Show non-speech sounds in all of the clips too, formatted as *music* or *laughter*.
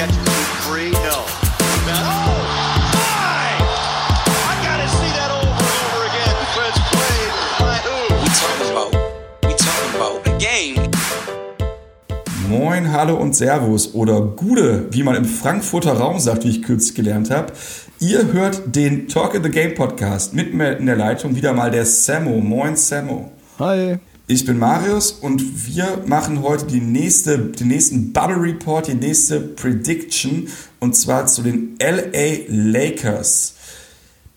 catches it free. No. Now, oh, my! I gotta see that over and over again. Defense played by who? We talking about, we talking about the game. Moin, Hallo und Servus oder Gude, wie man im Frankfurter Raum sagt, wie ich kürzlich gelernt habe. Ihr hört den Talk in the Game Podcast. Mit mir in der Leitung wieder mal der Sammo. Moin, Sammo. Hi. Ich bin Marius und wir machen heute die nächste, den nächsten Bubble Report, die nächste Prediction und zwar zu den LA Lakers.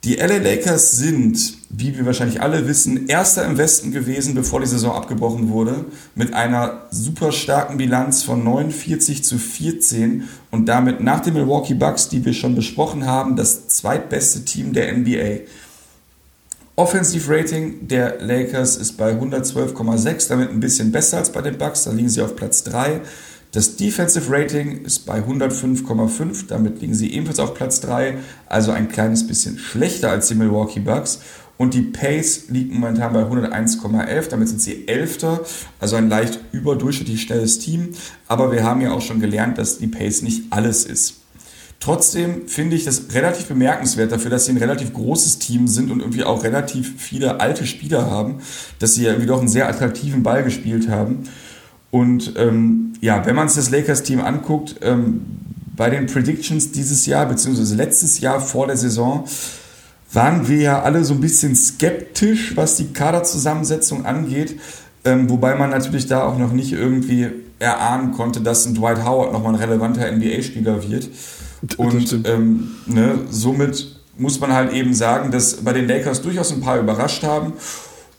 Die LA Lakers sind, wie wir wahrscheinlich alle wissen, erster im Westen gewesen, bevor die Saison abgebrochen wurde, mit einer super starken Bilanz von 49 zu 14 und damit nach den Milwaukee Bucks, die wir schon besprochen haben, das zweitbeste Team der NBA. Offensive Rating der Lakers ist bei 112,6, damit ein bisschen besser als bei den Bucks, da liegen sie auf Platz 3. Das Defensive Rating ist bei 105,5, damit liegen sie ebenfalls auf Platz 3, also ein kleines bisschen schlechter als die Milwaukee Bucks. Und die Pace liegt momentan bei 101,11, damit sind sie Elfter, also ein leicht überdurchschnittlich schnelles Team. Aber wir haben ja auch schon gelernt, dass die Pace nicht alles ist. Trotzdem finde ich das relativ bemerkenswert dafür, dass sie ein relativ großes Team sind und irgendwie auch relativ viele alte Spieler haben, dass sie ja irgendwie doch einen sehr attraktiven Ball gespielt haben. Und ähm, ja, wenn man sich das Lakers-Team anguckt, ähm, bei den Predictions dieses Jahr, beziehungsweise letztes Jahr vor der Saison, waren wir ja alle so ein bisschen skeptisch, was die Kaderzusammensetzung angeht. Ähm, wobei man natürlich da auch noch nicht irgendwie erahnen konnte, dass ein Dwight Howard nochmal ein relevanter NBA-Spieler wird. *laughs* Und ähm, ne, somit muss man halt eben sagen, dass bei den Lakers durchaus ein paar überrascht haben.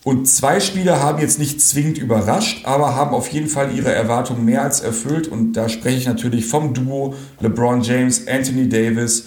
Und zwei Spieler haben jetzt nicht zwingend überrascht, aber haben auf jeden Fall ihre Erwartungen mehr als erfüllt. Und da spreche ich natürlich vom Duo LeBron James, Anthony Davis.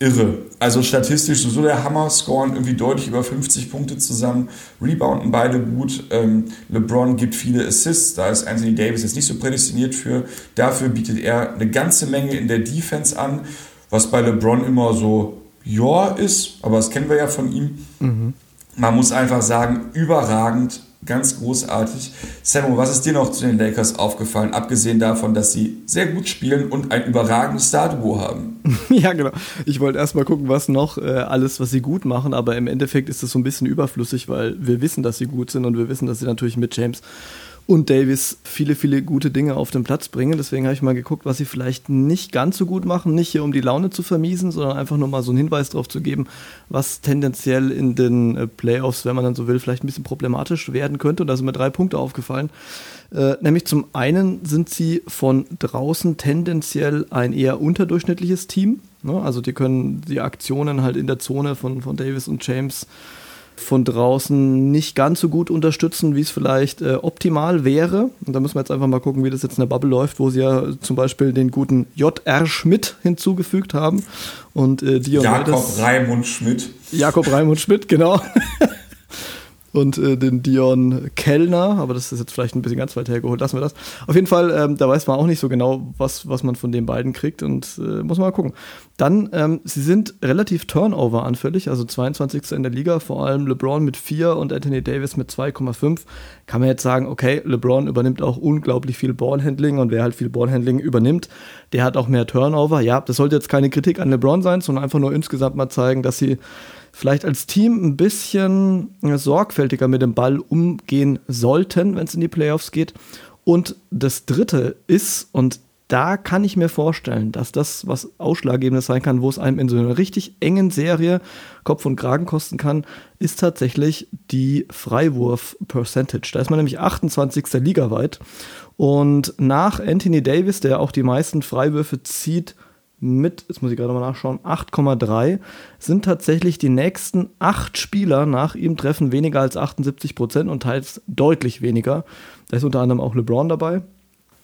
Irre. Also statistisch so der Hammer, scoren irgendwie deutlich über 50 Punkte zusammen, rebounden beide gut. Ähm, LeBron gibt viele Assists, da ist Anthony Davis jetzt nicht so prädestiniert für. Dafür bietet er eine ganze Menge in der Defense an, was bei LeBron immer so, ja, ist, aber das kennen wir ja von ihm. Mhm. Man muss einfach sagen, überragend, ganz großartig. Samu, was ist dir noch zu den Lakers aufgefallen, abgesehen davon, dass sie sehr gut spielen und ein überragendes Star-Duo haben? *laughs* Ja, genau. Ich wollte erst mal gucken, was noch äh, alles, was sie gut machen, aber im Endeffekt ist es so ein bisschen überflüssig, weil wir wissen, dass sie gut sind und wir wissen, dass sie natürlich mit James und Davis viele, viele gute Dinge auf den Platz bringen. Deswegen habe ich mal geguckt, was sie vielleicht nicht ganz so gut machen. Nicht hier, um die Laune zu vermiesen, sondern einfach nur mal so einen Hinweis darauf zu geben, was tendenziell in den äh, Playoffs, wenn man dann so will, vielleicht ein bisschen problematisch werden könnte. Und da sind mir drei Punkte aufgefallen. Äh, nämlich zum einen sind sie von draußen tendenziell ein eher unterdurchschnittliches Team. Ne? Also die können die Aktionen halt in der Zone von, von Davis und James von draußen nicht ganz so gut unterstützen, wie es vielleicht äh, optimal wäre. Und da müssen wir jetzt einfach mal gucken, wie das jetzt in der Bubble läuft, wo sie ja zum Beispiel den guten J.R. Schmidt hinzugefügt haben. Und äh, Diomedes, Jakob Raimund Schmidt. Jakob Raimund Schmidt, genau. *laughs* und äh, den Dion Kellner, aber das ist jetzt vielleicht ein bisschen ganz weit hergeholt, lassen wir das. Auf jeden Fall, ähm, da weiß man auch nicht so genau, was, was man von den beiden kriegt und äh, muss mal gucken. Dann, ähm, sie sind relativ Turnover-anfällig, also 22. in der Liga, vor allem LeBron mit 4 und Anthony Davis mit 2,5. Kann man jetzt sagen, okay, LeBron übernimmt auch unglaublich viel Ballhandling und wer halt viel Ballhandling übernimmt, der hat auch mehr Turnover. Ja, das sollte jetzt keine Kritik an LeBron sein, sondern einfach nur insgesamt mal zeigen, dass sie vielleicht als Team ein bisschen sorgfältiger mit dem Ball umgehen sollten, wenn es in die Playoffs geht. Und das Dritte ist, und da kann ich mir vorstellen, dass das was Ausschlaggebendes sein kann, wo es einem in so einer richtig engen Serie Kopf und Kragen kosten kann, ist tatsächlich die Freiwurf-Percentage. Da ist man nämlich 28. ligaweit. Und nach Anthony Davis, der auch die meisten Freiwürfe zieht, mit, jetzt muss ich gerade mal nachschauen, 8,3 sind tatsächlich die nächsten acht Spieler nach ihm treffen weniger als 78 Prozent und teils deutlich weniger. Da ist unter anderem auch LeBron dabei,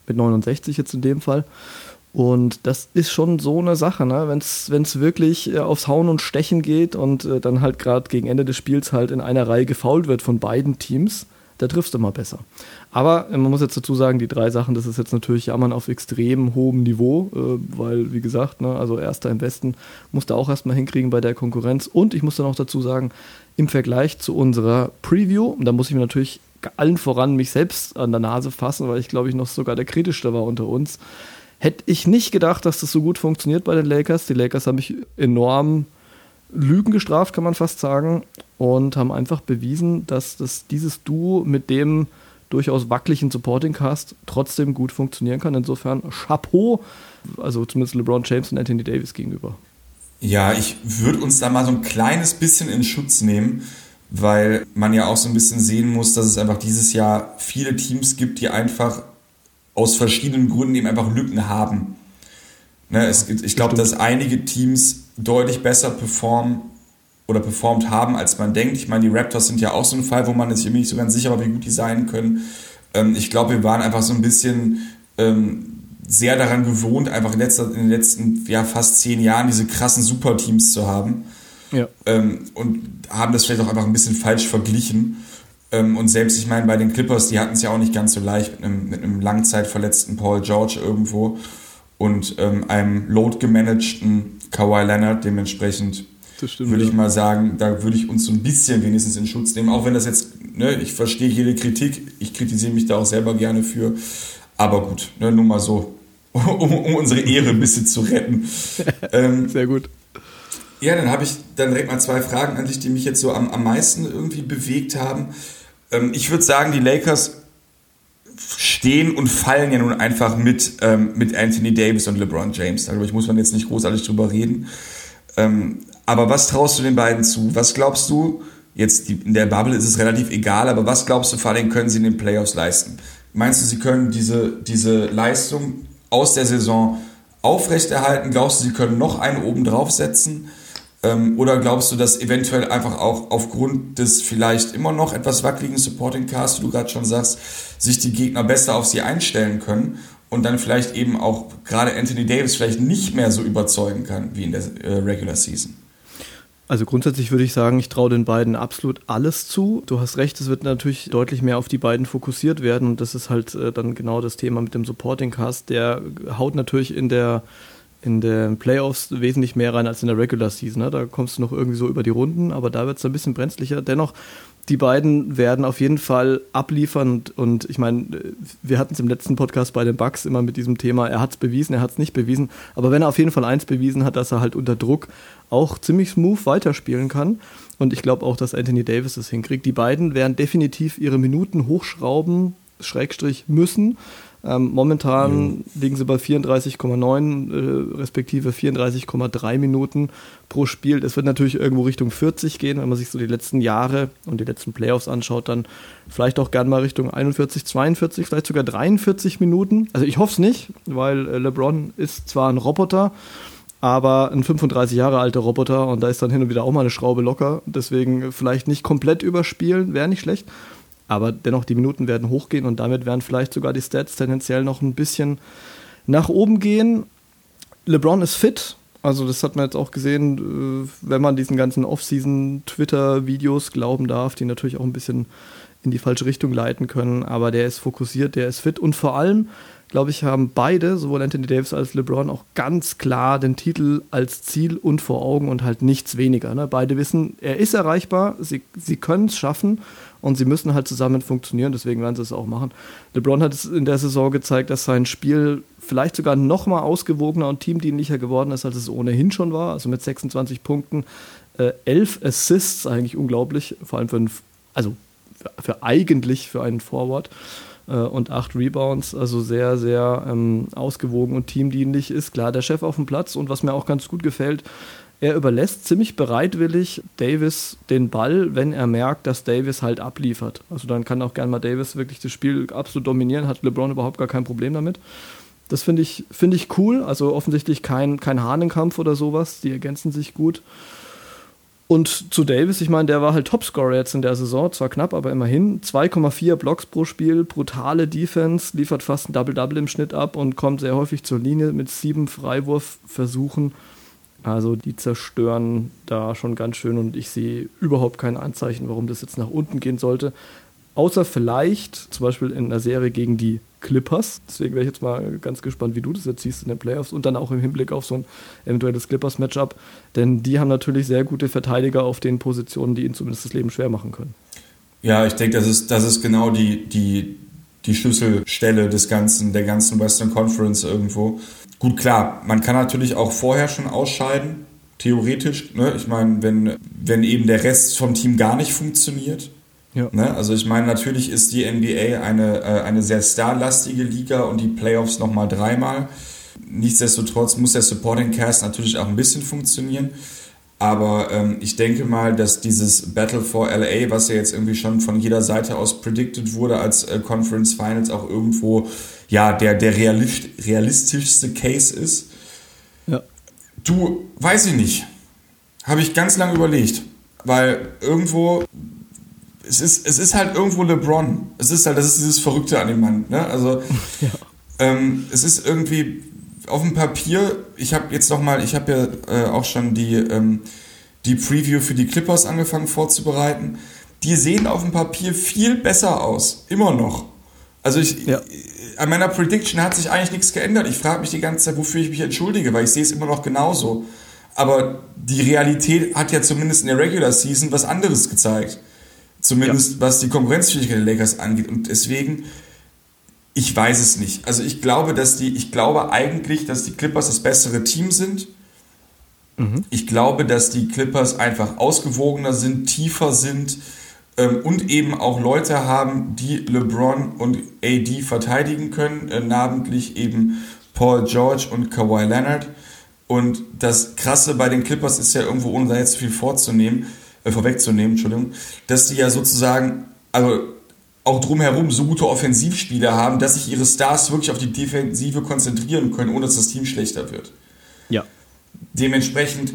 mit 69 jetzt in dem Fall. Und das ist schon so eine Sache, ne? wenn es wirklich äh, aufs Hauen und Stechen geht und äh, dann halt gerade gegen Ende des Spiels halt in einer Reihe gefault wird von beiden Teams, da triffst du mal besser. Aber äh, man muss jetzt dazu sagen, die drei Sachen, das ist jetzt natürlich Jammern auf extrem hohem Niveau, äh, weil, wie gesagt, ne, also Erster im Westen musste auch erstmal hinkriegen bei der Konkurrenz. Und ich muss dann auch dazu sagen, im Vergleich zu unserer Preview, da muss ich mir natürlich allen voran mich selbst an der Nase fassen, weil ich glaube ich noch sogar der kritischste war unter uns. Hätte ich nicht gedacht, dass das so gut funktioniert bei den Lakers. Die Lakers haben mich enorm Lügen gestraft, kann man fast sagen, und haben einfach bewiesen, dass das, dieses Duo mit dem durchaus wackeligen Supporting Cast trotzdem gut funktionieren kann. Insofern Chapeau, also zumindest LeBron James und Anthony Davis gegenüber. Ja, ich würde uns da mal so ein kleines bisschen in Schutz nehmen, weil man ja auch so ein bisschen sehen muss, dass es einfach dieses Jahr viele Teams gibt, die einfach aus verschiedenen Gründen eben einfach Lücken haben. Ne, es, ich glaube, dass einige Teams deutlich besser performen oder performt haben, als man denkt. Ich meine, die Raptors sind ja auch so ein Fall, wo man sich irgendwie nicht so ganz sicher war, wie gut die sein können. Ähm, ich glaube, wir waren einfach so ein bisschen ähm, sehr daran gewohnt, einfach in, letzter, in den letzten ja, fast zehn Jahren diese krassen Superteams zu haben. Ja. Ähm, und haben das vielleicht auch einfach ein bisschen falsch verglichen. Ähm, und selbst, ich meine, bei den Clippers, die hatten es ja auch nicht ganz so leicht mit einem, mit einem langzeitverletzten Paul George irgendwo und ähm, einem load gemanagten Kawhi Leonard dementsprechend stimmt, würde ich mal sagen, da würde ich uns so ein bisschen wenigstens in Schutz nehmen, auch wenn das jetzt, ne, ich verstehe jede Kritik, ich kritisiere mich da auch selber gerne für, aber gut, ne, nur mal so, *laughs* um, um unsere Ehre ein bisschen zu retten. *laughs* ähm, Sehr gut. Ja, dann habe ich dann direkt mal zwei Fragen an dich, die mich jetzt so am, am meisten irgendwie bewegt haben. Ähm, ich würde sagen, die Lakers stehen und fallen ja nun einfach mit, ähm, mit Anthony Davis und LeBron James. Darüber muss man jetzt nicht großartig drüber reden. Ähm, aber was traust du den beiden zu? Was glaubst du, jetzt die, in der Bubble ist es relativ egal, aber was glaubst du vor allem können sie in den Playoffs leisten? Meinst du, sie können diese, diese Leistung aus der Saison aufrechterhalten? Glaubst du, sie können noch einen oben draufsetzen? Ähm, oder glaubst du, dass eventuell einfach auch aufgrund des vielleicht immer noch etwas wackeligen Supporting Cast, wie du gerade schon sagst, sich die Gegner besser auf sie einstellen können und dann vielleicht eben auch gerade Anthony Davis vielleicht nicht mehr so überzeugen kann wie in der äh, Regular Season? Also grundsätzlich würde ich sagen, ich traue den beiden absolut alles zu. Du hast recht, es wird natürlich deutlich mehr auf die beiden fokussiert werden und das ist halt äh, dann genau das Thema mit dem Supporting Cast. Der haut natürlich in der in den Playoffs wesentlich mehr rein als in der Regular Season. Ne? Da kommst du noch irgendwie so über die Runden, aber da wird es ein bisschen brenzlicher. Dennoch, die beiden werden auf jeden Fall abliefern und, und ich meine, wir hatten es im letzten Podcast bei den Bucks immer mit diesem Thema, er hat es bewiesen, er hat es nicht bewiesen, aber wenn er auf jeden Fall eins bewiesen hat, dass er halt unter Druck auch ziemlich smooth weiterspielen kann. Und ich glaube auch, dass Anthony Davis es hinkriegt. Die beiden werden definitiv ihre Minuten hochschrauben, Schrägstrich müssen, ähm, momentan mhm. liegen sie bei 34,9 äh, respektive 34,3 Minuten pro Spiel. Das wird natürlich irgendwo Richtung 40 gehen, wenn man sich so die letzten Jahre und die letzten Playoffs anschaut, dann vielleicht auch gern mal Richtung 41, 42, vielleicht sogar 43 Minuten. Also ich hoffe es nicht, weil äh, LeBron ist zwar ein Roboter, aber ein 35 Jahre alter Roboter und da ist dann hin und wieder auch mal eine Schraube locker. Deswegen vielleicht nicht komplett überspielen, wäre nicht schlecht. Aber dennoch, die Minuten werden hochgehen und damit werden vielleicht sogar die Stats tendenziell noch ein bisschen nach oben gehen. LeBron ist fit. Also das hat man jetzt auch gesehen, äh, wenn man diesen ganzen Off-Season-Twitter-Videos glauben darf, die natürlich auch ein bisschen in die falsche Richtung leiten können. Aber der ist fokussiert, der ist fit und vor allem glaube ich, haben beide, sowohl Anthony Davis als LeBron, auch ganz klar den Titel als Ziel und vor Augen und halt nichts weniger. Ne? Beide wissen, er ist erreichbar, sie, sie können es schaffen und sie müssen halt zusammen funktionieren, deswegen werden sie es auch machen. LeBron hat es in der Saison gezeigt, dass sein Spiel vielleicht sogar noch mal ausgewogener und teamdienlicher geworden ist, als es ohnehin schon war. Also mit 26 Punkten, äh, 11 Assists, eigentlich unglaublich, vor allem für, einen, also für, für eigentlich für einen Forward äh, und acht Rebounds, also sehr, sehr ähm, ausgewogen und teamdienlich ist. Klar, der Chef auf dem Platz und was mir auch ganz gut gefällt, er überlässt ziemlich bereitwillig Davis den Ball, wenn er merkt, dass Davis halt abliefert. Also dann kann auch gerne mal Davis wirklich das Spiel absolut dominieren, hat LeBron überhaupt gar kein Problem damit. Das finde ich, find ich cool. Also offensichtlich kein, kein Hahnenkampf oder sowas. Die ergänzen sich gut. Und zu Davis, ich meine, der war halt Topscorer jetzt in der Saison, zwar knapp, aber immerhin. 2,4 Blocks pro Spiel, brutale Defense, liefert fast ein Double-Double im Schnitt ab und kommt sehr häufig zur Linie mit sieben Freiwurfversuchen. Also die zerstören da schon ganz schön und ich sehe überhaupt kein Anzeichen, warum das jetzt nach unten gehen sollte. Außer vielleicht zum Beispiel in einer Serie gegen die Clippers. Deswegen wäre ich jetzt mal ganz gespannt, wie du das jetzt siehst in den Playoffs und dann auch im Hinblick auf so ein eventuelles Clippers-Matchup. Denn die haben natürlich sehr gute Verteidiger auf den Positionen, die ihnen zumindest das Leben schwer machen können. Ja, ich denke, das ist, das ist genau die, die, die Schlüsselstelle des ganzen, der ganzen Western Conference irgendwo. Gut, klar, man kann natürlich auch vorher schon ausscheiden, theoretisch. Ne? Ich meine, wenn, wenn eben der Rest vom Team gar nicht funktioniert. Ja. Ne? Also ich meine, natürlich ist die NBA eine, äh, eine sehr starlastige Liga und die Playoffs nochmal dreimal. Nichtsdestotrotz muss der Supporting Cast natürlich auch ein bisschen funktionieren. Aber ähm, ich denke mal, dass dieses Battle for LA, was ja jetzt irgendwie schon von jeder Seite aus predicted wurde als äh, Conference Finals, auch irgendwo ja der, der realist, realistischste Case ist. Ja. Du, weiß ich nicht. Habe ich ganz lange überlegt. Weil irgendwo, es ist, es ist halt irgendwo LeBron. Es ist halt, das ist dieses Verrückte an dem Mann. Ne? Also, *laughs* Ja. ähm, es ist irgendwie auf dem Papier, ich habe jetzt nochmal, ich habe ja äh, auch schon die, ähm, die Preview für die Clippers angefangen vorzubereiten. Die sehen auf dem Papier viel besser aus. Immer noch. Also ich, Ja. an meiner Prediction hat sich eigentlich nichts geändert. Ich frage mich die ganze Zeit, wofür ich mich entschuldige, weil ich sehe es immer noch genauso. Aber die Realität hat ja zumindest in der Regular Season was anderes gezeigt. Zumindest was die Konkurrenzfähigkeit der Lakers angeht. Und deswegen, ich weiß es nicht. Also ich glaube, dass die, ich glaube eigentlich, dass die Clippers das bessere Team sind. Ich glaube, dass die Clippers einfach ausgewogener sind, tiefer sind und eben auch Leute haben, die LeBron und AD verteidigen können, äh, namentlich eben Paul George und Kawhi Leonard. Und das Krasse bei den Clippers ist ja irgendwo, ohne da jetzt zu viel vorzunehmen, äh, vorwegzunehmen, Entschuldigung, dass die ja sozusagen, also auch drumherum so gute Offensivspieler haben, dass sich ihre Stars wirklich auf die Defensive konzentrieren können, ohne dass das Team schlechter wird. Ja. Dementsprechend,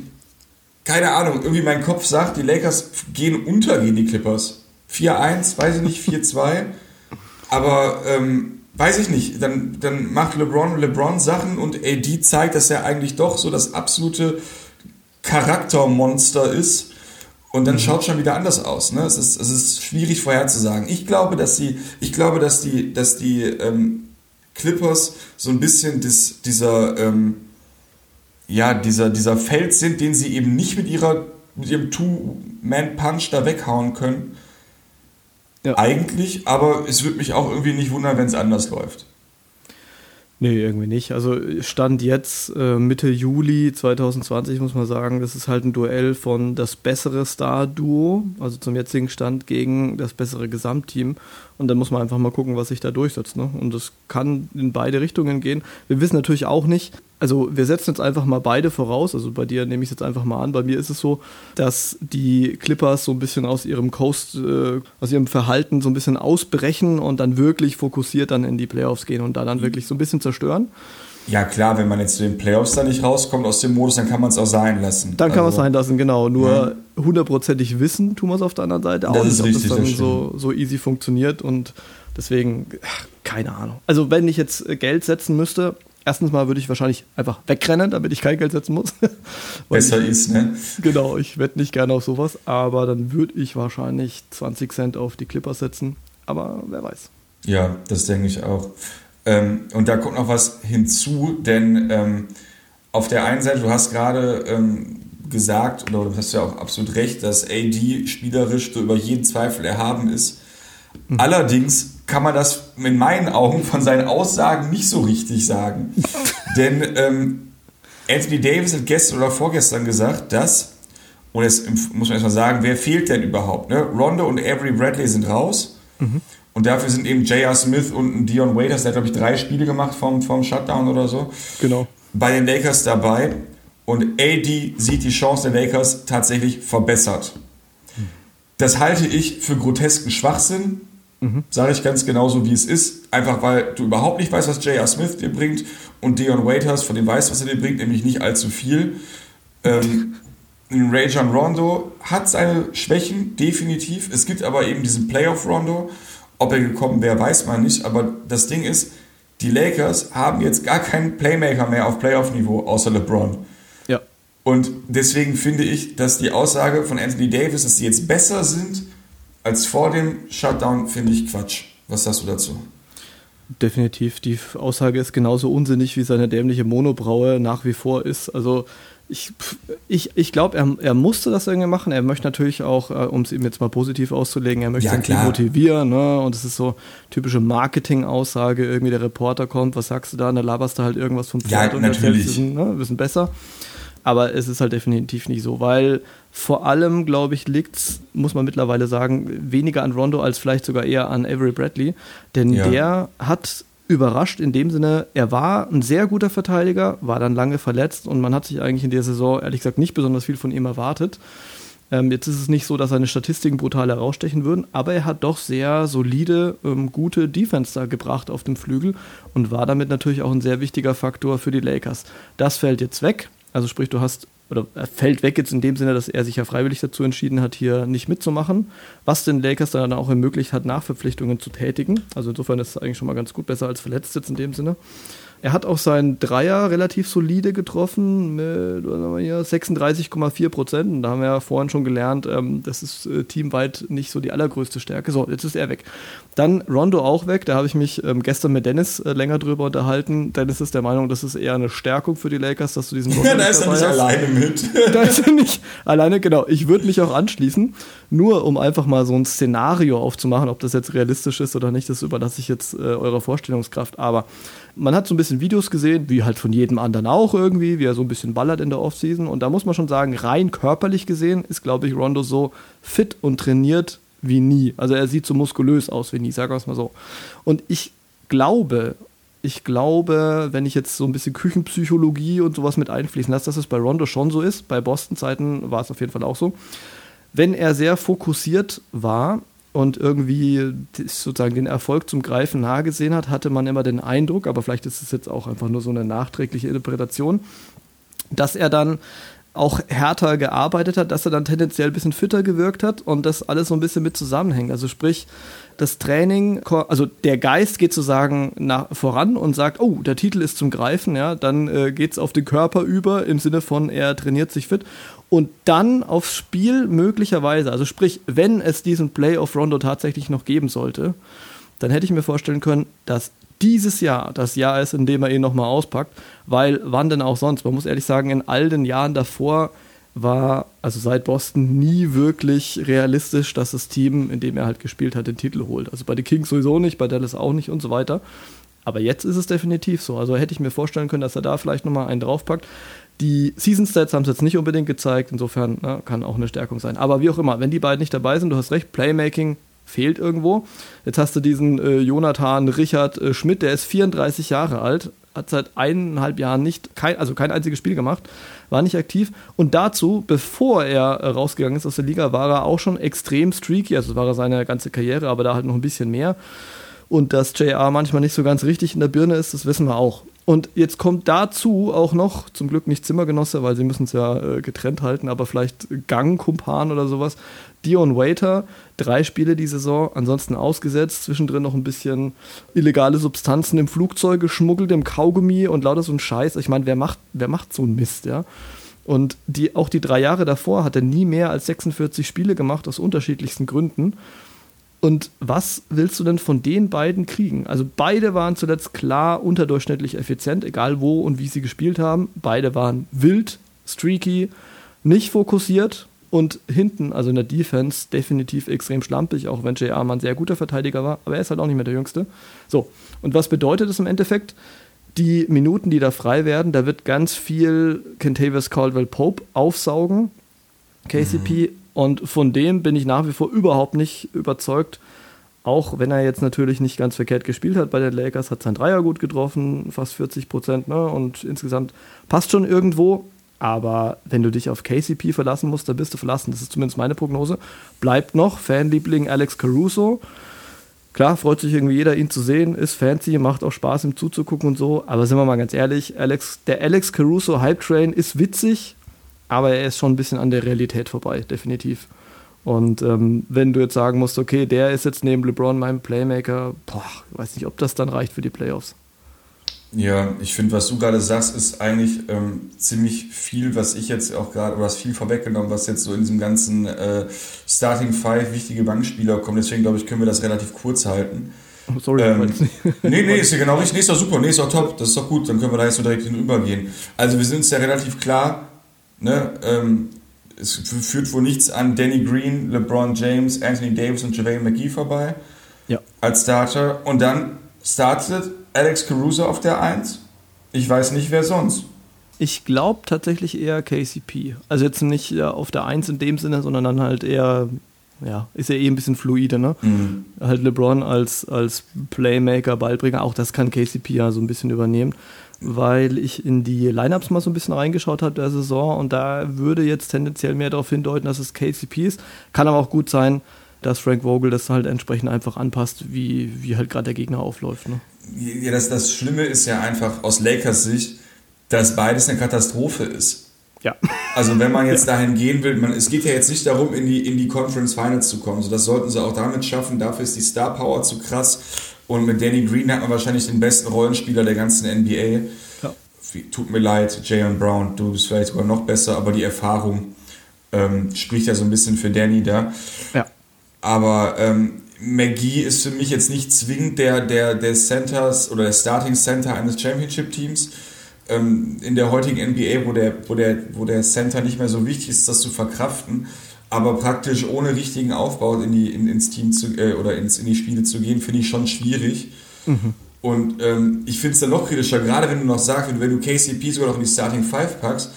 keine Ahnung, irgendwie mein Kopf sagt, die Lakers gehen unter gegen die Clippers. 4-1, weiß ich nicht, 4-2. *laughs* Aber ähm, weiß ich nicht. Dann, dann macht LeBron LeBron Sachen und AD zeigt, dass er eigentlich doch so das absolute Charaktermonster ist. Und dann schaut schon wieder anders aus. Ne? Es, ist, es ist schwierig vorherzusagen. Ich glaube, dass die, ich glaube, dass die, dass die ähm, Clippers so ein bisschen dis, dieser ähm, ja, dieser, dieser Feld sind, den sie eben nicht mit ihrer mit ihrem Two-Man-Punch da weghauen können. Ja. Eigentlich, aber es würde mich auch irgendwie nicht wundern, wenn es anders läuft. Nee, irgendwie nicht. Also Stand jetzt äh, Mitte Juli 2020 muss man sagen, das ist halt ein Duell von das bessere Star-Duo, also zum jetzigen Stand gegen das bessere Gesamtteam. Und dann muss man einfach mal gucken, was sich da durchsetzt. Ne? Und das kann in beide Richtungen gehen. Wir wissen natürlich auch nicht, also wir setzen jetzt einfach mal beide voraus. Also bei dir nehme ich es jetzt einfach mal an. Bei mir ist es so, dass die Clippers so ein bisschen aus ihrem Coast, äh, aus ihrem Verhalten so ein bisschen ausbrechen und dann wirklich fokussiert dann in die Playoffs gehen und da dann wirklich so ein bisschen zerstören. Ja, klar, wenn man jetzt zu den Playoffs da nicht rauskommt aus dem Modus, dann kann man es auch sein lassen. Dann kann man es Also, sein lassen, genau. Nur hundertprozentig wissen tun wir es auf der anderen Seite auch Das nicht, ist ob richtig, das dann so, so easy funktioniert und deswegen, ach, keine Ahnung. Also wenn ich jetzt Geld setzen müsste, erstens mal würde ich wahrscheinlich einfach wegrennen, damit ich kein Geld setzen muss. *laughs* Besser ich, ist, ne? Genau, ich wette nicht gerne auf sowas, aber dann würde ich wahrscheinlich 20 Cent auf die Clippers setzen. Aber wer weiß. Ja, das denke ich auch. Ähm, und da kommt noch was hinzu, denn ähm, auf der einen Seite, du hast gerade ähm, gesagt, oder du hast ja auch absolut recht, dass AD spielerisch so über jeden Zweifel erhaben ist. Allerdings kann man das in meinen Augen von seinen Aussagen nicht so richtig sagen. *laughs* denn ähm, Anthony Davis hat gestern oder vorgestern gesagt, dass, und jetzt muss man erstmal sagen, wer fehlt denn überhaupt? Ne? Rondo und Avery Bradley sind raus. Und dafür sind eben J.R. Smith und Dion Waiters, der hat, glaube ich, drei Spiele gemacht vom, vom Shutdown oder so, Genau. bei den Lakers dabei. Und AD sieht die Chance der Lakers tatsächlich verbessert. Das halte ich für grotesken Schwachsinn. Sage ich ganz genauso, wie es ist. Einfach weil du überhaupt nicht weißt, was J.R. Smith dir bringt und Dion Waiters von dem weißt, was er dir bringt, nämlich nicht allzu viel. Ähm, Ray John Rondo hat seine Schwächen, definitiv. Es gibt aber eben diesen Playoff-Rondo. Ob er gekommen wäre, weiß man nicht. Aber das Ding ist, die Lakers haben jetzt gar keinen Playmaker mehr auf Playoff-Niveau, außer LeBron. Ja. Und deswegen finde ich, dass die Aussage von Anthony Davis, dass sie jetzt besser sind als vor dem Shutdown, finde ich Quatsch. Was sagst du dazu? Definitiv. Die Aussage ist genauso unsinnig, wie seine dämliche Monobraue nach wie vor ist. Also ich, ich, ich glaube, er, er musste das irgendwie machen. Er möchte natürlich auch, äh, um es ihm jetzt mal positiv auszulegen, er möchte Ja, klar. motivieren. Ne? Und es ist so typische Marketing-Aussage. Irgendwie der Reporter kommt, was sagst du da? Und da laberst du halt irgendwas vom Ja, Pferd und erzählst, natürlich. wir ne, wir sind besser. Aber es ist halt definitiv nicht so, weil vor allem, glaube ich, liegt's, muss man mittlerweile sagen, weniger an Rondo als vielleicht sogar eher an Avery Bradley. Denn Ja. der hat überrascht in dem Sinne, er war ein sehr guter Verteidiger, war dann lange verletzt und man hat sich eigentlich in der Saison, ehrlich gesagt, nicht besonders viel von ihm erwartet. Ähm, jetzt ist es nicht so, dass seine Statistiken brutal herausstechen würden, aber er hat doch sehr solide, ähm, gute Defense da gebracht auf dem Flügel und war damit natürlich auch ein sehr wichtiger Faktor für die Lakers. Das fällt jetzt weg. Also sprich, du hast, oder er fällt weg jetzt in dem Sinne, dass er sich ja freiwillig dazu entschieden hat, hier nicht mitzumachen, was den Lakers dann auch ermöglicht hat, Nachverpflichtungen zu tätigen. Also insofern ist es eigentlich schon mal ganz gut, besser als verletzt jetzt in dem Sinne. Er hat auch seinen Dreier relativ solide getroffen mit was haben wir hier, 36,4 Prozent. Und da haben wir ja vorhin schon gelernt, ähm, das ist äh, teamweit nicht so die allergrößte Stärke. So, jetzt ist er weg. Dann Rondo auch weg. Da habe ich mich ähm, gestern mit Dennis äh, länger drüber unterhalten. Dennis ist der Meinung, das ist eher eine Stärkung für die Lakers, dass du diesen *laughs* Rondo Ja, da ist er nicht hast. alleine mit. *laughs* Da ist er nicht alleine, genau. Ich würde mich auch anschließen, nur um einfach mal so ein Szenario aufzumachen, ob das jetzt realistisch ist oder nicht, das überlasse ich jetzt äh, eurer Vorstellungskraft. Aber man hat so ein bisschen Videos gesehen, wie halt von jedem anderen auch irgendwie, wie er so ein bisschen ballert in der Offseason. Und da muss man schon sagen, rein körperlich gesehen ist, glaube ich, Rondo so fit und trainiert wie nie. Also er sieht so muskulös aus wie nie, sagen wir es mal so. Und ich glaube, ich glaube, wenn ich jetzt so ein bisschen Küchenpsychologie und sowas mit einfließen lasse, dass es bei Rondo schon so ist. Bei Boston-Zeiten war es auf jeden Fall auch so. Wenn er sehr fokussiert war und irgendwie sozusagen den Erfolg zum Greifen nahe gesehen hat, hatte man immer den Eindruck, aber vielleicht ist es jetzt auch einfach nur so eine nachträgliche Interpretation, dass er dann auch härter gearbeitet hat, dass er dann tendenziell ein bisschen fitter gewirkt hat und das alles so ein bisschen mit zusammenhängt. Also sprich, das Training, also der Geist geht sozusagen nach, voran und sagt, oh, der Titel ist zum Greifen, ja, dann äh, geht es auf den Körper über im Sinne von, er trainiert sich fit und dann aufs Spiel möglicherweise, also sprich, wenn es diesen Play of Rondo tatsächlich noch geben sollte, dann hätte ich mir vorstellen können, dass dieses Jahr das Jahr ist, in dem er ihn nochmal auspackt, weil wann denn auch sonst? Man muss ehrlich sagen, in all den Jahren davor war, also seit Boston, nie wirklich realistisch, dass das Team, in dem er halt gespielt hat, den Titel holt. Also bei den Kings sowieso nicht, bei Dallas auch nicht und so weiter. Aber jetzt ist es definitiv so. Also hätte ich mir vorstellen können, dass er da vielleicht nochmal einen draufpackt. Die Season Stats haben es jetzt nicht unbedingt gezeigt, insofern ne, kann auch eine Stärkung sein. Aber wie auch immer, wenn die beiden nicht dabei sind, du hast recht, Playmaking fehlt irgendwo. Jetzt hast du diesen äh, Jonathan Richard äh, Schmidt, der ist 34 Jahre alt, hat seit eineinhalb Jahren nicht, kein, also kein einziges Spiel gemacht, war nicht aktiv. Und dazu, bevor er äh, rausgegangen ist aus der Liga, war er auch schon extrem streaky, also war er seine ganze Karriere, aber da halt noch ein bisschen mehr. Und dass JR manchmal nicht so ganz richtig in der Birne ist, das wissen wir auch. Und jetzt kommt dazu auch noch, zum Glück nicht Zimmergenosse, weil sie müssen es ja äh, getrennt halten, aber vielleicht Gangkumpan oder sowas. Dion Waiter, drei Spiele die Saison, ansonsten ausgesetzt, zwischendrin noch ein bisschen illegale Substanzen im Flugzeug geschmuggelt, im Kaugummi und lauter so ein Scheiß. Ich meine, wer macht, wer macht so einen Mist, ja? Und die, auch die drei Jahre davor hat er nie mehr als 46 Spiele gemacht, aus unterschiedlichsten Gründen. Und was willst du denn von den beiden kriegen? Also beide waren zuletzt klar unterdurchschnittlich effizient, egal wo und wie sie gespielt haben. Beide waren wild, streaky, nicht fokussiert und hinten, also in der Defense, definitiv extrem schlampig, auch wenn J.R. ein sehr guter Verteidiger war, aber er ist halt auch nicht mehr der Jüngste. So, und was bedeutet das im Endeffekt? Die Minuten, die da frei werden, da wird ganz viel Kentavious Caldwell Pope aufsaugen. KCP und von dem bin ich nach wie vor überhaupt nicht überzeugt. Auch wenn er jetzt natürlich nicht ganz verkehrt gespielt hat bei den Lakers, hat sein Dreier gut getroffen, fast 40 Prozent, ne? Und insgesamt passt schon irgendwo. Aber wenn du dich auf KCP verlassen musst, dann bist du verlassen. Das ist zumindest meine Prognose. Bleibt noch Fanliebling Alex Caruso. Klar, freut sich irgendwie jeder, ihn zu sehen, ist fancy, macht auch Spaß, ihm zuzugucken und so. Aber sind wir mal ganz ehrlich, Alex, der Alex Caruso Hype Train ist witzig, aber er ist schon ein bisschen an der Realität vorbei, definitiv. Und ähm, wenn du jetzt sagen musst, okay, der ist jetzt neben LeBron mein Playmaker, boah, ich weiß nicht, ob das dann reicht für die Playoffs. Ja, ich finde, was du gerade sagst, ist eigentlich ähm, ziemlich viel, was ich jetzt auch gerade, oder was viel vorweggenommen, was jetzt so in diesem ganzen äh, Starting Five wichtige Bankspieler kommt. Deswegen glaube ich, können wir das relativ kurz halten. Oh, sorry, Ähm. *laughs* Nee, nee, ist ja genau richtig. Nee, ist doch super. Nee, ist doch top. Das ist doch gut. Dann können wir da jetzt so direkt hinübergehen. Also wir sind uns ja relativ klar, Ne? Ähm, es führt wohl nichts an Danny Green, LeBron James, Anthony Davis und JaVale McGee vorbei Ja. als Starter. Und dann startet Alex Caruso auf der 1. Ich weiß nicht, wer sonst. Ich glaube tatsächlich eher KCP. Also jetzt nicht ja, auf der Eins in dem Sinne, sondern dann halt eher, ja, ist ja eh ein bisschen fluide, ne? Halt LeBron als, als Playmaker, Ballbringer, auch das kann KCP ja so ein bisschen übernehmen, weil ich in die Lineups mal so ein bisschen reingeschaut habe der Saison und da würde jetzt tendenziell mehr darauf hindeuten, dass es KCP ist. Kann aber auch gut sein, dass Frank Vogel das halt entsprechend einfach anpasst, wie, wie halt gerade der Gegner aufläuft. Ne? Ja, das, das Schlimme ist ja einfach aus Lakers Sicht, dass beides eine Katastrophe ist. Ja. *laughs* Also wenn man jetzt dahin gehen will, man, es geht ja jetzt nicht darum, in die, in die Conference Finals zu kommen. So, das sollten sie auch damit schaffen. Dafür ist die Star Power zu krass. Und mit Danny Green hat man wahrscheinlich den besten Rollenspieler der ganzen NBA. Ja. Tut mir leid, Jayon Brown, du bist vielleicht sogar noch besser, aber die Erfahrung ähm, spricht ja so ein bisschen für Danny da. Ja. Aber ähm, McGee ist für mich jetzt nicht zwingend der, der, der Centers oder der Starting Center eines Championship-Teams. Ähm, in der heutigen NBA, wo der, wo, der, wo der Center nicht mehr so wichtig ist, das zu verkraften, aber praktisch ohne richtigen Aufbau in die, in, ins Team zu, äh, oder ins, in die Spiele zu gehen, finde ich schon schwierig. Und ähm, ich finde es dann noch kritischer, gerade wenn du noch sagst, wenn, wenn du KCP sogar noch in die Starting Five packst,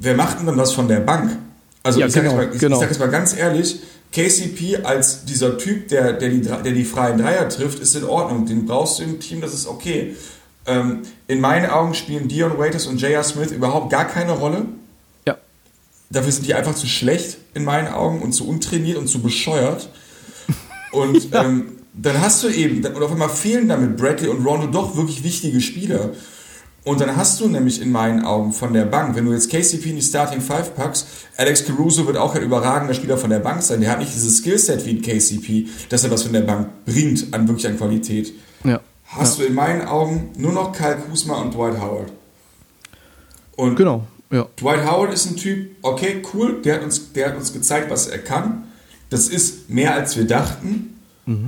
wer macht denn dann das von der Bank? Also Ja, ich sage genau, jetzt, mal- ich, genau. ich sag jetzt mal ganz ehrlich, KCP als dieser Typ, der, der, die, der die freien Dreier trifft, ist in Ordnung. Den brauchst du im Team, das ist okay. Ähm, in meinen Augen spielen Dion Waiters und J.R. Smith überhaupt gar keine Rolle. Ja. Dafür sind die einfach zu schlecht in meinen Augen und zu untrainiert und zu bescheuert. Und *laughs* ähm, dann hast du eben, und auf einmal fehlen damit Bradley und Rondo doch wirklich wichtige Spieler. Und dann hast du nämlich in meinen Augen von der Bank, wenn du jetzt KCP in die Starting Five packst, Alex Caruso wird auch ein überragender Spieler von der Bank sein. Der hat nicht dieses Skillset wie ein KCP, dass er was von der Bank bringt an wirklich an Qualität. Ja. Hast du in meinen Augen nur noch Kyle Kuzma und Dwight Howard. Und Genau. Ja. Dwight Howard ist ein Typ, okay, cool, der hat uns, der hat uns gezeigt, was er kann. Das ist mehr als wir dachten.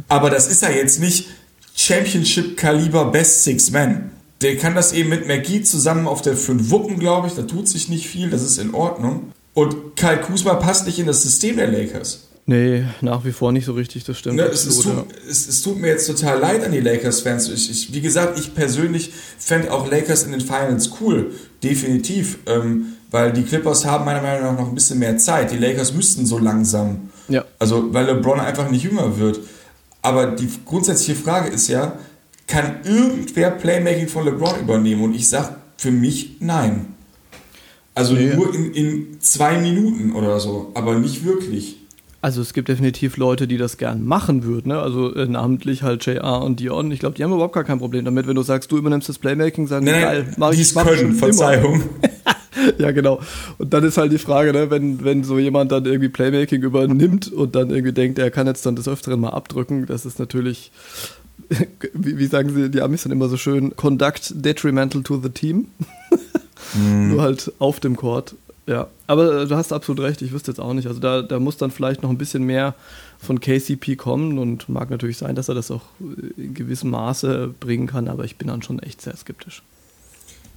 Aber das ist er jetzt nicht Championship-Kaliber Best Six Man. Der kann das eben mit McGee zusammen auf der 5 wuppen, glaube ich. Da tut sich nicht viel, das ist in Ordnung. Und Kyle Kuzma passt nicht in das System der Lakers. Nee, nach wie vor nicht so richtig, das stimmt. Ne, es, es, tut, es, es tut mir jetzt total leid an die Lakers-Fans. Ich, ich, wie gesagt, ich persönlich fände auch Lakers in den Finals cool. Definitiv. Ähm, weil die Clippers haben meiner Meinung nach noch ein bisschen mehr Zeit. Die Lakers müssten so langsam. Ja. Also, weil LeBron einfach nicht jünger wird. Aber die grundsätzliche Frage ist ja, kann irgendwer Playmaking von LeBron übernehmen? Und ich sage für mich nein. Also Nee. nur in, in zwei Minuten oder so, aber nicht wirklich. Also es gibt definitiv Leute, die das gern machen würden, ne? also äh, namentlich halt JR und Dion. Ich glaube, die haben überhaupt gar kein Problem damit, wenn du sagst, du übernimmst das Playmaking, sagen, Nein, geil, mach die ich, mach können. Verzeihung. *laughs* Ja, genau. Und dann ist halt die Frage, ne, wenn, wenn so jemand dann irgendwie Playmaking übernimmt und dann irgendwie denkt, er kann jetzt dann des Öfteren mal abdrücken, das ist natürlich, *laughs* wie, wie sagen sie, die Amis dann immer so schön, conduct detrimental to the team. *laughs* Nur halt auf dem Court. Ja, aber äh, du hast absolut recht, ich wüsste jetzt auch nicht. Also da, da muss dann vielleicht noch ein bisschen mehr von KCP kommen und mag natürlich sein, dass er das auch äh, in gewissem Maße bringen kann, aber ich bin dann schon echt sehr skeptisch.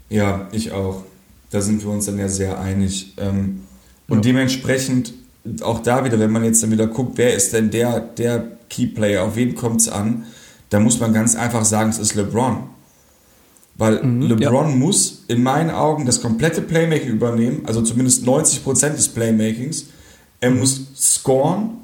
Ja, ich auch. Da sind wir uns dann ja sehr einig. Ähm, und Ja. dementsprechend auch da wieder, wenn man jetzt dann wieder guckt, wer ist denn der, der Keyplayer, auf wen kommt es an, da muss man ganz einfach sagen, es ist LeBron. Weil LeBron muss in meinen Augen das komplette Playmaking übernehmen, also zumindest 90% des Playmakings. Er muss scoren,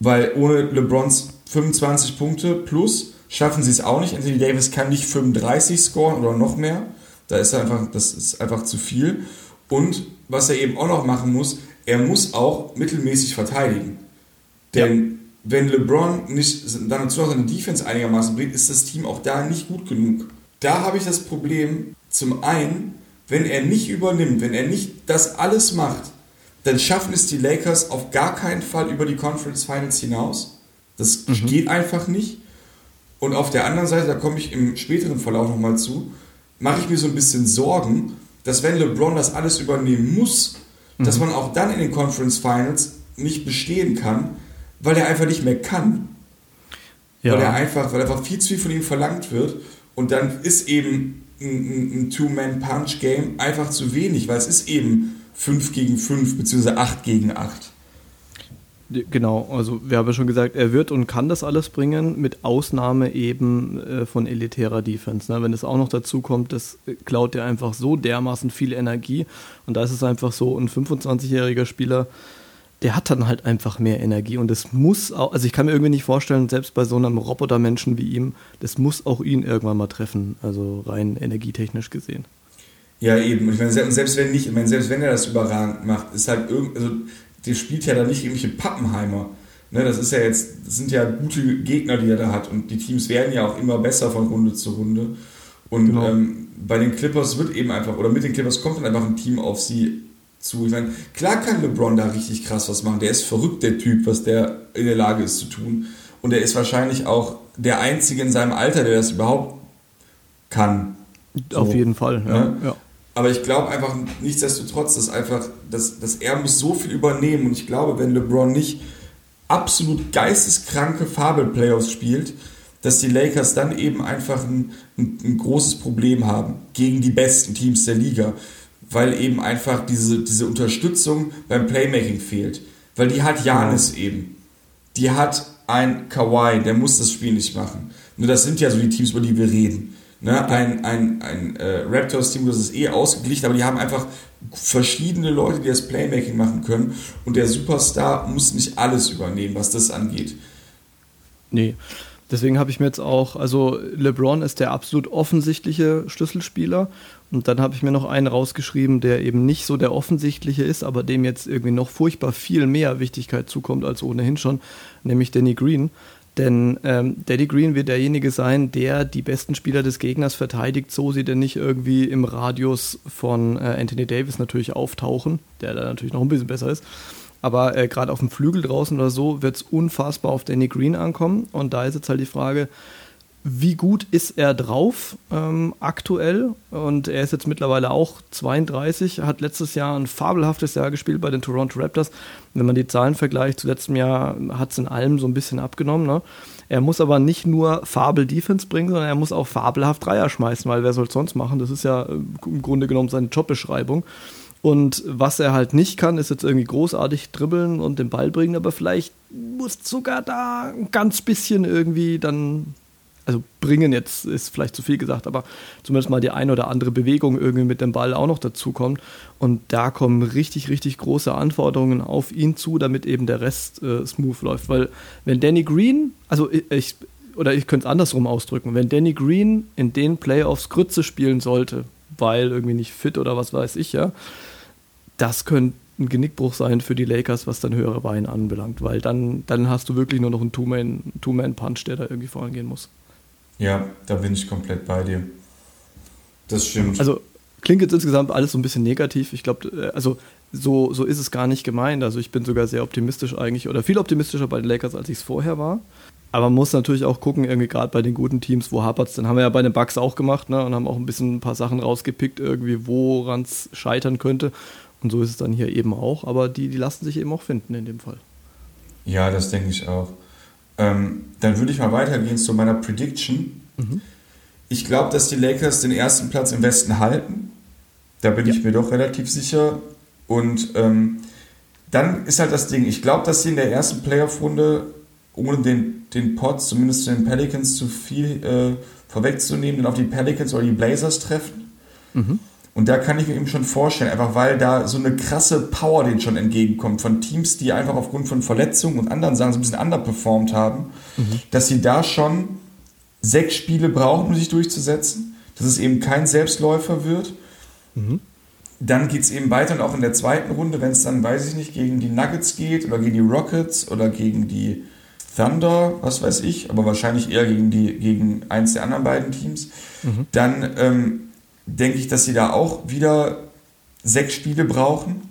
weil ohne LeBrons 25 Punkte plus schaffen sie es auch nicht. Anthony Davis kann nicht 35 scoren oder noch mehr. Da ist er einfach, das ist einfach zu viel. Und was er eben auch noch machen muss, er muss auch mittelmäßig verteidigen. Denn wenn LeBron nicht dann dazu noch seine Defense einigermaßen bringt, ist das Team auch da nicht gut genug. Da habe ich das Problem, zum einen, wenn er nicht übernimmt, wenn er nicht das alles macht, dann schaffen es die Lakers auf gar keinen Fall über die Conference Finals hinaus. Das geht einfach nicht. Und auf der anderen Seite, da komme ich im späteren Verlauf nochmal zu, mache ich mir so ein bisschen Sorgen, dass wenn LeBron das alles übernehmen muss, dass man auch dann in den Conference Finals nicht bestehen kann, weil er einfach nicht mehr kann. Weil er einfach, weil einfach viel zu viel von ihm verlangt wird. Und dann ist eben ein, ein, Two-Man-Punch-Game einfach zu wenig, weil es ist eben 5 gegen 5 beziehungsweise 8 gegen 8. Genau, also wir haben ja schon gesagt, er wird und kann das alles bringen, mit Ausnahme eben äh, von elitärer Defense. Ne? Wenn es auch noch dazu kommt, das klaut dir einfach so dermaßen viel Energie. Und da ist es einfach so, ein 25-jähriger Spieler, der hat dann halt einfach mehr Energie. Und das muss auch, also ich kann mir irgendwie nicht vorstellen, selbst bei so einem Robotermenschen wie ihm, das muss auch ihn irgendwann mal treffen, also rein energietechnisch gesehen. Ja, eben. Und ich meine, selbst wenn nicht, ich meine, selbst wenn er das überragend macht, ist halt irgendwie, also der spielt ja da nicht irgendwelche Pappenheimer. Ne, das ist ja jetzt, das sind ja gute Gegner, die er da hat. Und die Teams werden ja auch immer besser von Runde zu Runde. Und genau. ähm, bei den Clippers wird eben einfach, oder mit den Clippers kommt dann einfach ein Team auf sie zu. Ich meine, klar kann LeBron da richtig krass was machen. Der ist verrückt, der Typ, was der in der Lage ist zu tun. Und er ist wahrscheinlich auch der Einzige in seinem Alter, der das überhaupt kann. So, auf jeden Fall, ja. Ne? ja. Aber ich glaube einfach nichtsdestotrotz, dass einfach, dass, dass er muss so viel übernehmen und ich glaube, wenn LeBron nicht absolut geisteskranke Fabel-Playoffs spielt, dass die Lakers dann eben einfach ein, ein, ein, großes Problem haben gegen die besten Teams der Liga, weil eben einfach diese, diese Unterstützung beim Playmaking fehlt. Weil die hat Janis ja. eben. Die hat ein Kawhi, der muss das Spiel nicht machen. Nur das sind ja so die Teams, über die wir reden. Ne? Ein, ein, ein äh, Raptors-Team, das ist eh ausgeglichen, aber die haben einfach verschiedene Leute, die das Playmaking machen können. Und der Superstar muss nicht alles übernehmen, was das angeht. Nee. Deswegen habe ich mir jetzt auch, also LeBron ist der absolut offensichtliche Schlüsselspieler. Und dann habe ich mir noch einen rausgeschrieben, der eben nicht so der offensichtliche ist, aber dem jetzt irgendwie noch furchtbar viel mehr Wichtigkeit zukommt als ohnehin schon, nämlich Danny Green. Denn ähm, Daddy Green wird derjenige sein, der die besten Spieler des Gegners verteidigt, so sie denn nicht irgendwie im Radius von äh, Anthony Davis natürlich auftauchen, der da natürlich noch ein bisschen besser ist. Aber äh, gerade auf dem Flügel draußen oder so wird es unfassbar auf Danny Green ankommen. Und da ist jetzt halt die Frage, wie gut ist er drauf ähm, aktuell? Und er ist jetzt mittlerweile auch 32, hat letztes Jahr ein fabelhaftes Jahr gespielt bei den Toronto Raptors. Wenn man die Zahlen vergleicht zu letztem Jahr, hat es in allem so ein bisschen abgenommen. Ne? Er muss aber nicht nur Fabel-Defense bringen, sondern er muss auch fabelhaft Dreier schmeißen, weil wer soll es sonst machen? Das ist ja äh, im Grunde genommen seine Jobbeschreibung. Und was er halt nicht kann, ist jetzt irgendwie großartig dribbeln und den Ball bringen, aber vielleicht muss sogar da ein ganz bisschen irgendwie dann also bringen jetzt ist vielleicht zu viel gesagt, aber zumindest mal die eine oder andere Bewegung irgendwie mit dem Ball auch noch dazu kommt. Und da kommen richtig, richtig große Anforderungen auf ihn zu, damit eben der Rest äh, smooth läuft. Weil wenn Danny Green, also ich, oder ich könnte es andersrum ausdrücken, wenn Danny Green in den Playoffs Grütze spielen sollte, weil irgendwie nicht fit oder was weiß ich ja, das könnte ein Genickbruch sein für die Lakers, was dann höhere Beine anbelangt, weil dann, dann hast du wirklich nur noch einen Two-Man-Punch, der da irgendwie vorangehen muss. Ja, da bin ich komplett bei dir. Das stimmt. Also klingt jetzt insgesamt alles so ein bisschen negativ. Ich glaube, äh, also so, so ist es gar nicht gemeint. Also ich bin sogar sehr optimistisch eigentlich oder viel optimistischer bei den Lakers, als ich es vorher war. Aber man muss natürlich auch gucken, irgendwie gerade bei den guten Teams, wo hapert es. Dann haben wir ja bei den Bucks auch gemacht ne, und haben auch ein bisschen ein paar Sachen rausgepickt, irgendwie, woran es scheitern könnte. Und so ist es dann hier eben auch. Aber die, die lassen sich eben auch finden in dem Fall. Ja, das denke ich auch. Ähm, dann würde ich mal weitergehen zu meiner Prediction. Mhm. Ich glaube, dass die Lakers den ersten Platz im Westen halten. Da bin ja. ich mir doch relativ sicher. Und ähm, dann ist halt das Ding, ich glaube, dass sie in der ersten Playoff-Runde, ohne den, den Pots, zumindest den Pelicans, zu viel äh, vorwegzunehmen, dann auf die Pelicans oder die Blazers treffen. Mhm. Und da kann ich mir eben schon vorstellen, einfach weil da so eine krasse Power denen schon entgegenkommt von Teams, die einfach aufgrund von Verletzungen und anderen Sachen so ein bisschen underperformed haben, mhm. dass sie da schon sechs Spiele brauchen, um sich durchzusetzen, dass es eben kein Selbstläufer wird. Mhm. Dann geht es eben weiter und auch in der zweiten Runde, wenn es dann, weiß ich nicht, gegen die Nuggets geht oder gegen die Rockets oder gegen die Thunder, was weiß ich, aber wahrscheinlich eher gegen, die, gegen eins der anderen beiden Teams, mhm. dann ähm, denke ich, dass sie da auch wieder sechs Spiele brauchen.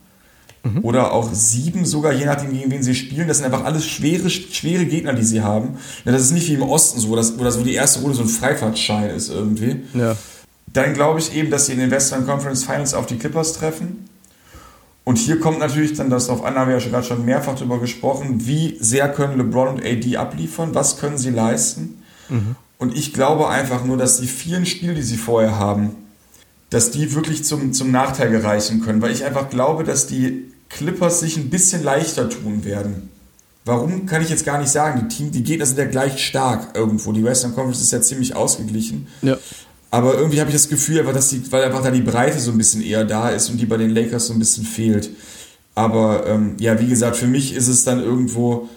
Mhm. Oder auch sieben sogar, je nachdem, gegen wen sie spielen. Das sind einfach alles schwere, schwere Gegner, die sie haben. Das ist nicht wie im Osten so, wo das, wo das wo die erste Runde so ein Freifahrtschein ist irgendwie. Ja. Dann glaube ich eben, dass sie in den Western Conference Finals auf die Clippers treffen. Und hier kommt natürlich dann das auf an, haben wir ja gerade schon mehrfach darüber gesprochen, wie sehr können LeBron und AD abliefern, was können sie leisten. Mhm. Und ich glaube einfach nur, dass die vielen Spiele, die sie vorher haben, dass die wirklich zum, zum Nachteil gereichen können. Weil ich einfach glaube, dass die Clippers sich ein bisschen leichter tun werden. Warum kann ich jetzt gar nicht sagen. Die, Team, die Gegner sind ja gleich stark irgendwo. Die Western Conference ist ja ziemlich ausgeglichen. Ja. Aber irgendwie habe ich das Gefühl, einfach, dass die, weil einfach da die Breite so ein bisschen eher da ist und die bei den Lakers so ein bisschen fehlt. Aber ähm, ja, wie gesagt, für mich ist es dann irgendwo,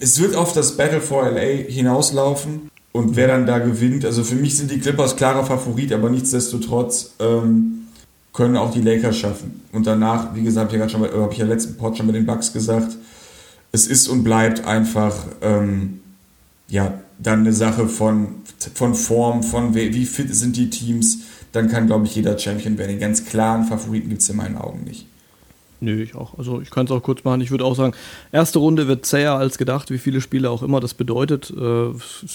es wird auf das Battle for LA hinauslaufen und wer dann da gewinnt. Also für mich sind die Clippers klarer Favorit, aber nichtsdestotrotz ähm, können auch die Lakers schaffen. Und danach, wie gesagt, habe ich ja gerade schon letzten Pod schon bei den Bucks gesagt, es ist und bleibt einfach ähm, ja dann eine Sache von, von Form, von wie, wie fit sind die Teams. Dann kann, glaube ich, jeder Champion werden. Den ganz klaren Favoriten gibt es in meinen Augen nicht. Nö, ich auch. Also ich kann es auch kurz machen. Ich würde auch sagen, erste Runde wird zäher als gedacht, wie viele Spiele auch immer das bedeutet. Äh,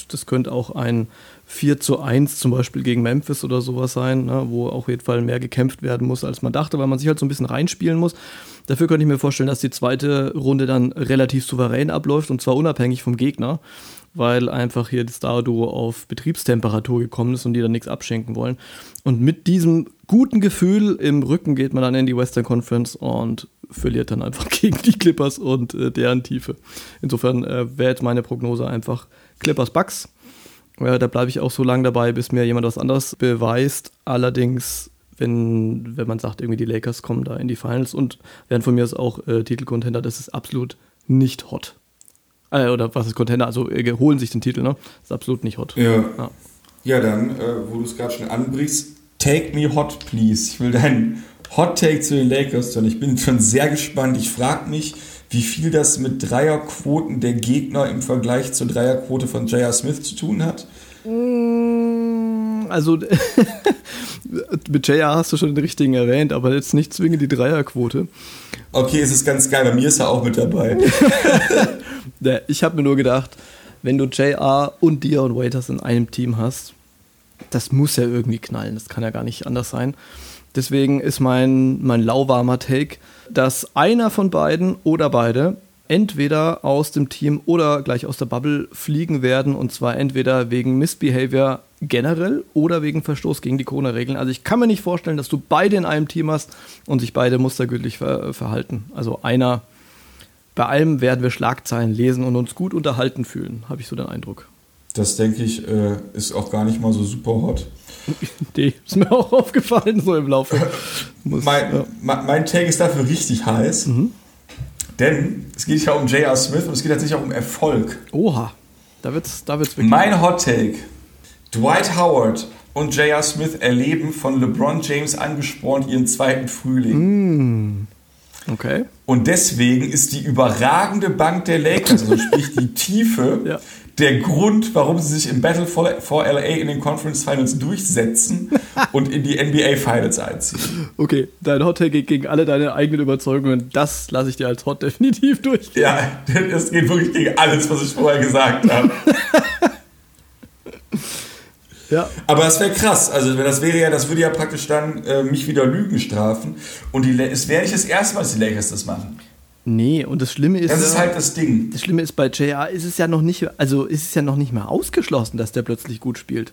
das könnte auch ein 4 zu 1 zum Beispiel gegen Memphis oder sowas sein, ne, wo auf jeden Fall mehr gekämpft werden muss, als man dachte, weil man sich halt so ein bisschen reinspielen muss. Dafür könnte ich mir vorstellen, dass die zweite Runde dann relativ souverän abläuft und zwar unabhängig vom Gegner weil einfach hier das Star-Duo auf Betriebstemperatur gekommen ist und die dann nichts abschenken wollen. Und mit diesem guten Gefühl im Rücken geht man dann in die Western Conference und verliert dann einfach *laughs* gegen die Clippers und äh, deren Tiefe. Insofern äh, wäre jetzt meine Prognose einfach Clippers Bucks. Äh, da bleibe ich auch so lange dabei, bis mir jemand was anderes beweist. Allerdings wenn, wenn man sagt, irgendwie die Lakers kommen da in die Finals und werden von mir aus auch äh, Titelcontender, das ist absolut nicht hot. Äh, oder was ist Contender? Also äh, holen sich den Titel, ne? ist absolut nicht hot. Ja. Ja, ja dann, äh, wo du es gerade schon anbrichst, take me hot, please. Ich will deinen Hot Take zu den Lakers hören. Ich bin schon sehr gespannt. Ich frage mich, wie viel das mit Dreierquoten der Gegner im Vergleich zur Dreierquote von J.R. Smith zu tun hat. Mm, also *laughs* mit J.R. hast du schon den richtigen erwähnt, aber jetzt nicht zwingend die Dreierquote. Okay, es ist ganz geil. Bei mir ist er auch mit dabei. *laughs* ich habe mir nur gedacht, wenn du JR und Dion Waiters in einem Team hast, das muss ja irgendwie knallen. Das kann ja gar nicht anders sein. Deswegen ist mein, mein lauwarmer Take, dass einer von beiden oder beide entweder aus dem Team oder gleich aus der Bubble fliegen werden. Und zwar entweder wegen Missbehavior generell oder wegen Verstoß gegen die Corona-Regeln. Also ich kann mir nicht vorstellen, dass du beide in einem Team hast und sich beide mustergültig ver verhalten. Also einer bei allem werden wir Schlagzeilen lesen und uns gut unterhalten fühlen, habe ich so den Eindruck. Das denke ich, äh, ist auch gar nicht mal so super hot. *laughs* nee, ist mir auch aufgefallen, so im Laufe. *laughs* Muss, mein, ja. mein Take ist dafür richtig heiß, mhm. denn es geht ja um J.R. Smith und es geht tatsächlich auch um Erfolg. Oha, da wird's, da wird's wirklich. Mein Hot Take: Dwight Howard und J.R. Smith erleben von LeBron James angespornt ihren zweiten Frühling. Mm. Okay. Und deswegen ist die überragende Bank der Lakers, also *laughs* sprich die Tiefe, ja. der Grund, warum sie sich im Battle for, LA in den Conference Finals durchsetzen *laughs* und in die NBA Finals einziehen. Okay, dein Hot Take geht gegen alle deine eigenen Überzeugungen. Das lasse ich dir als Hot definitiv durch. Ja, *laughs* das geht wirklich gegen alles, was ich vorher gesagt habe. Ja. Aber das wäre krass. Also das wäre ja, das würde ja praktisch dann äh, mich wieder Lügen strafen. Und die, es wäre nicht das erste Mal, dass die Lakers das machen. Nee, und das Schlimme ist. Das ist halt das Ding. Das Schlimme ist, bei JR ist es ja noch nicht, also ist es ja noch nicht mal ausgeschlossen, dass der plötzlich gut spielt.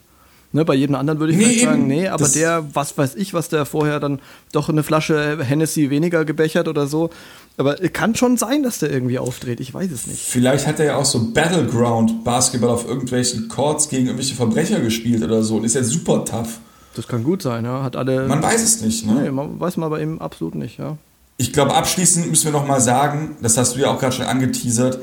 Ne, bei jedem anderen würde ich nee, sagen, nee, aber der, was weiß ich, was der vorher dann doch eine Flasche Hennessy weniger gebechert oder so. Aber kann schon sein, dass der irgendwie aufdreht. Ich weiß es nicht. Vielleicht hat er ja auch so Battleground-Basketball auf irgendwelchen Courts gegen irgendwelche Verbrecher gespielt oder so und ist ja super tough. Das kann gut sein, ja. Hat alle. Man weiß es nicht, ne? Nee, man weiß man bei ihm absolut nicht, ja. Ich glaube, abschließend müssen wir nochmal sagen, das hast du ja auch gerade schon angeteasert,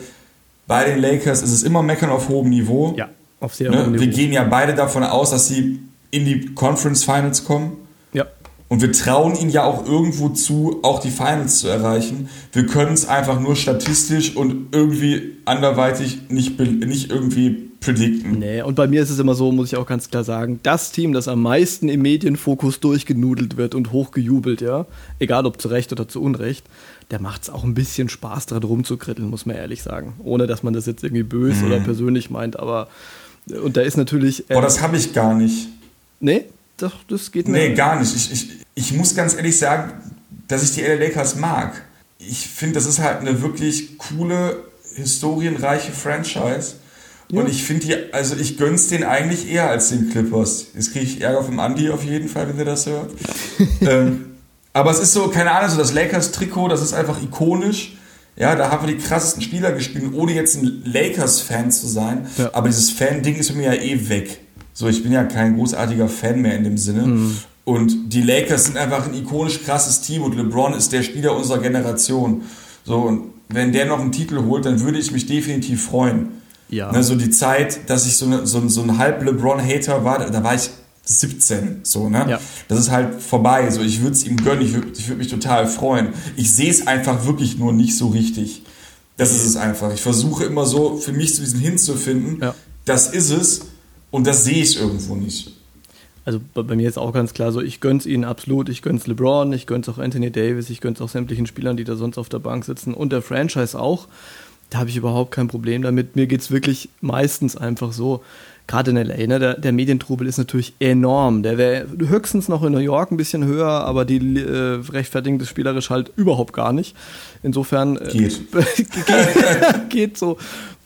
bei den Lakers ist es immer Meckern auf hohem Niveau. Ja, auf sehr ne? Wir gehen ja beide davon aus, dass sie in die Conference Finals kommen. Ja. Und wir trauen ihnen ja auch irgendwo zu, auch die Finals zu erreichen. Wir können es einfach nur statistisch und irgendwie anderweitig nicht, nicht irgendwie predikten. Nee, und bei mir ist es immer so, muss ich auch ganz klar sagen, das Team, das am meisten im Medienfokus durchgenudelt wird und hochgejubelt, ja, egal ob zu Recht oder zu Unrecht, der macht es auch ein bisschen Spaß, dran rumzukritteln, muss man ehrlich sagen. Ohne, dass man das jetzt irgendwie böse mhm. oder persönlich meint, aber und da ist natürlich. Äh, Boah, das habe ich gar nicht. Nee? Doch, das geht mir. Nee, gar nicht. Ich, ich, ich muss ganz ehrlich sagen, dass ich die LA Lakers mag. Ich finde, das ist halt eine wirklich coole, historienreiche Franchise. Und ich finde die, also ich gönn's den eigentlich eher als den Clippers. Jetzt kriege ich Ärger vom Andi auf jeden Fall, wenn der das hört. *laughs* ähm, aber es ist so, keine Ahnung, so das Lakers-Trikot, das ist einfach ikonisch. Ja, da haben wir die krassesten Spieler gespielt, ohne jetzt ein Lakers-Fan zu sein. Ja. Aber dieses Fan-Ding ist mir ja eh weg. So, ich bin ja kein großartiger Fan mehr in dem Sinne. Und die Lakers sind einfach ein ikonisch krasses Team und LeBron ist der Spieler unserer Generation. So, und wenn der noch einen Titel holt, dann würde ich mich definitiv freuen. Ja. Ne, so die Zeit, dass ich so, ne, so, so ein halb LeBron-Hater war, da, da war ich 17, so, ne? Ja. Das ist halt vorbei. So, ich würde es ihm gönnen, ich würde würd mich total freuen. Ich sehe es einfach wirklich nur nicht so richtig. Das ist es einfach. Ich versuche immer so für mich zu diesem hinzufinden. Ja. Das ist es und das sehe ich irgendwo nicht. Also bei, bei mir ist auch ganz klar so, ich gönn's ihnen absolut. Ich gönn's LeBron, ich gönn's auch Anthony Davis, ich gönn's auch sämtlichen Spielern, die da sonst auf der Bank sitzen und der Franchise auch. Da habe ich überhaupt kein Problem damit. Mir geht's wirklich meistens einfach so, gerade in LA, ne, der, der Medientrubel ist natürlich enorm. Der wäre höchstens noch in New York ein bisschen höher, aber die äh, rechtfertigen das spielerisch halt überhaupt gar nicht. Insofern äh, Geht. *laughs* geht, geht so.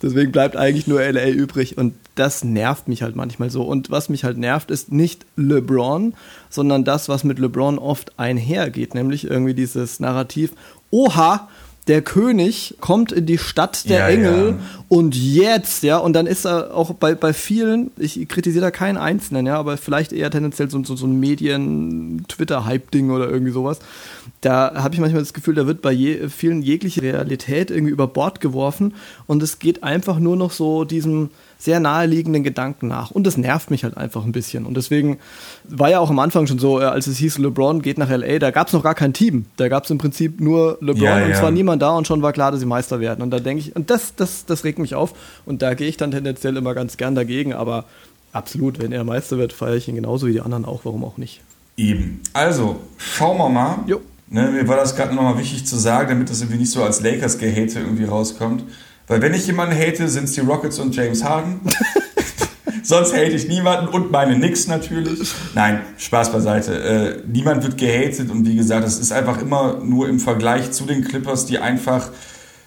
Deswegen bleibt eigentlich nur LA übrig und das nervt mich halt manchmal so. Und was mich halt nervt, ist nicht LeBron, sondern das, was mit LeBron oft einhergeht, nämlich irgendwie dieses Narrativ, oha, der König kommt in die Stadt der Ja, Engel ja. und jetzt, ja, und dann ist er auch bei, bei vielen, ich kritisiere da keinen Einzelnen, ja, aber vielleicht eher tendenziell so, so, so ein Medien-Twitter-Hype-Ding oder irgendwie sowas. Da habe ich manchmal das Gefühl, da wird bei je, vielen jegliche Realität irgendwie über Bord geworfen und es geht einfach nur noch so diesem sehr naheliegenden Gedanken nach. Und das nervt mich halt einfach ein bisschen. Und deswegen war ja auch am Anfang schon so, äh, als es hieß, LeBron geht nach LA, da gab es noch gar kein Team. Da gab es im Prinzip nur LeBron Ja, und ja. zwar niemand da und schon war klar, dass sie Meister werden. Und da denke ich, und das, das, das regt mich auf. Und da gehe ich dann tendenziell immer ganz gern dagegen, aber absolut, wenn er Meister wird, feiere ich ihn genauso wie die anderen auch, warum auch nicht. Eben. Also, schauen wir mal. Jo. Ne, mir war das gerade nochmal wichtig zu sagen, damit das irgendwie nicht so als Lakers-Gehate irgendwie rauskommt. Weil wenn ich jemanden hate, sind es die Rockets und James Harden. *laughs* *laughs* Sonst hate ich niemanden und meine Knicks natürlich. Nein, Spaß beiseite. Äh, niemand wird gehatet und wie gesagt, es ist einfach immer nur im Vergleich zu den Clippers, die einfach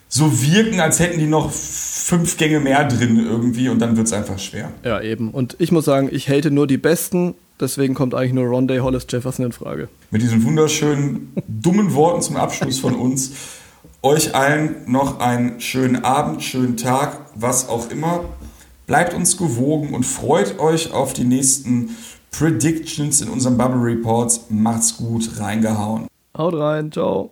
so wirken, als hätten die noch fünf Gänge mehr drin irgendwie und dann wird es einfach schwer. Ja, eben. Und ich muss sagen, ich hate nur die Besten, deswegen kommt eigentlich nur Rondé Hollis Jefferson in Frage. mit diesen wunderschönen, dummen Worten zum Abschluss von uns. *laughs* Euch allen noch einen schönen Abend, schönen Tag, was auch immer. Bleibt uns gewogen und freut euch auf die nächsten Predictions in unserem Bubble Reports. Macht's gut, reingehauen. Haut rein, ciao.